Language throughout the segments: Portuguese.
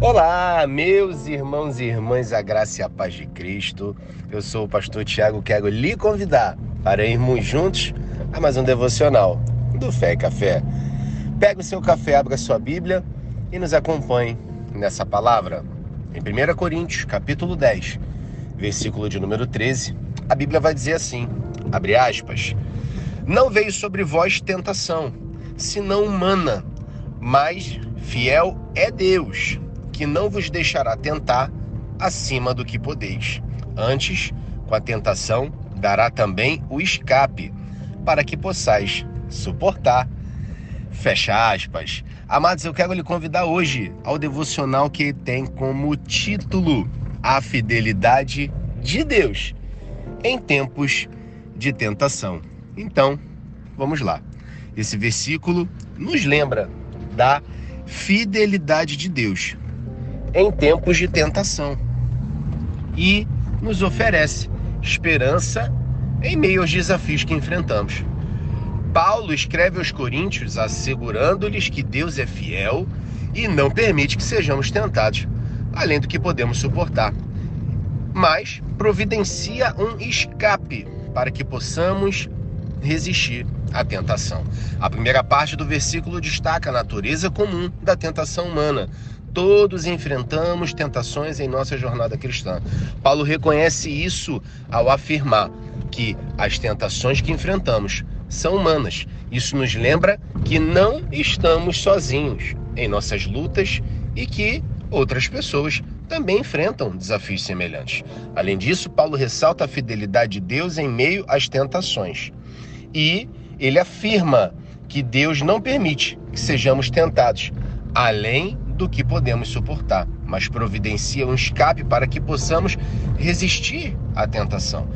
Olá, meus irmãos e irmãs, a graça e a paz de Cristo. Eu sou o pastor Tiago, quero lhe convidar para irmos juntos a mais um devocional do Fé e Café. Pegue o seu café, abra a sua Bíblia e nos acompanhe nessa palavra. Em 1 Coríntios, capítulo 10, versículo de número 13, a Bíblia vai dizer assim, abre aspas, Não veio sobre vós tentação, senão humana, mas fiel é Deus que não vos deixará tentar acima do que podeis. Antes, com a tentação, dará também o escape, para que possais suportar. Fecha aspas. Amados, eu quero lhe convidar hoje ao devocional que tem como título A Fidelidade de Deus em tempos de tentação. Então, vamos lá. Esse versículo nos lembra da fidelidade de Deus em tempos de tentação e nos oferece esperança em meio aos desafios que enfrentamos. Paulo escreve aos Coríntios assegurando-lhes que Deus é fiel e não permite que sejamos tentados, além do que podemos suportar, mas providencia um escape para que possamos resistir à tentação. A primeira parte do versículo destaca a natureza comum da tentação humana, Todos enfrentamos tentações em nossa jornada cristã. Paulo reconhece isso ao afirmar que as tentações que enfrentamos são humanas. Isso nos lembra que não estamos sozinhos em nossas lutas e que outras pessoas também enfrentam desafios semelhantes. Além disso, Paulo ressalta a fidelidade de Deus em meio às tentações. E ele afirma que Deus não permite que sejamos tentados além do que podemos suportar, mas providencia um escape para que possamos resistir à tentação.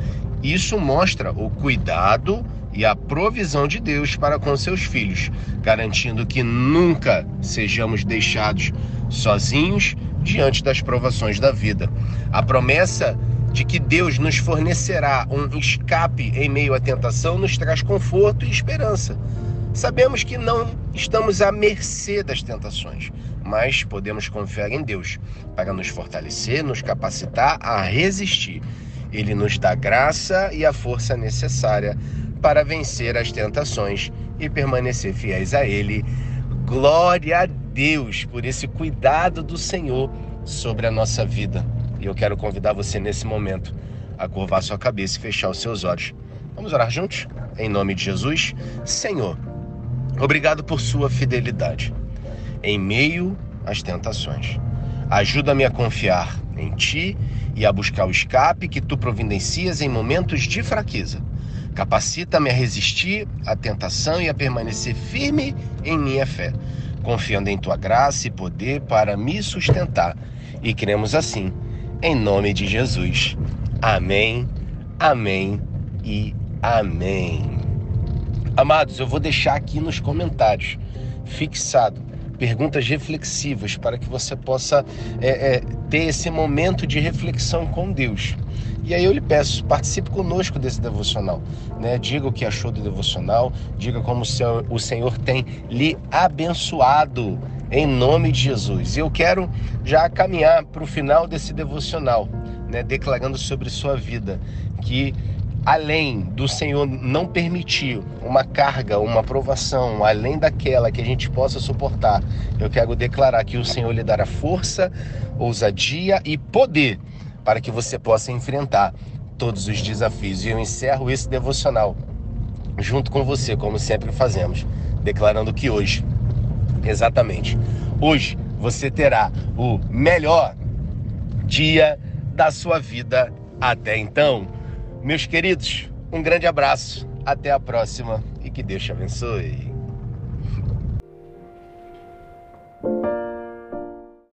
Isso mostra o cuidado e a provisão de Deus para com seus filhos, garantindo que nunca sejamos deixados sozinhos diante das provações da vida. A promessa de que Deus nos fornecerá um escape em meio à tentação nos traz conforto e esperança. Sabemos que não estamos à mercê das tentações, mas podemos confiar em Deus para nos fortalecer, nos capacitar a resistir. Ele nos dá graça e a força necessária para vencer as tentações e permanecer fiéis a Ele. Glória a Deus por esse cuidado do Senhor sobre a nossa vida. E eu quero convidar você nesse momento a curvar sua cabeça e fechar os seus olhos. Vamos orar juntos? Em nome de Jesus. Senhor, Obrigado por sua fidelidade em meio às tentações. Ajuda-me a confiar em ti e a buscar o escape que tu providencias em momentos de fraqueza. Capacita-me a resistir à tentação e a permanecer firme em minha fé, confiando em tua graça e poder para me sustentar. E cremos assim, em nome de Jesus. Amém, amém e amém. Amados, eu vou deixar aqui nos comentários, fixado, perguntas reflexivas para que você possa é, é, ter esse momento de reflexão com Deus. E aí eu lhe peço, participe conosco desse devocional, né? Diga o que achou do devocional, diga como o Senhor, o Senhor tem lhe abençoado em nome de Jesus. E eu quero já caminhar para o final desse devocional, né? Declarando sobre sua vida que além do Senhor não permitir uma carga, uma provação, além daquela que a gente possa suportar, eu quero declarar que o Senhor lhe dará força, ousadia e poder para que você possa enfrentar todos os desafios. E eu encerro esse devocional junto com você, como sempre fazemos, declarando que hoje, exatamente, hoje você terá o melhor dia da sua vida até então. Meus queridos, um grande abraço, até a próxima e que Deus te abençoe.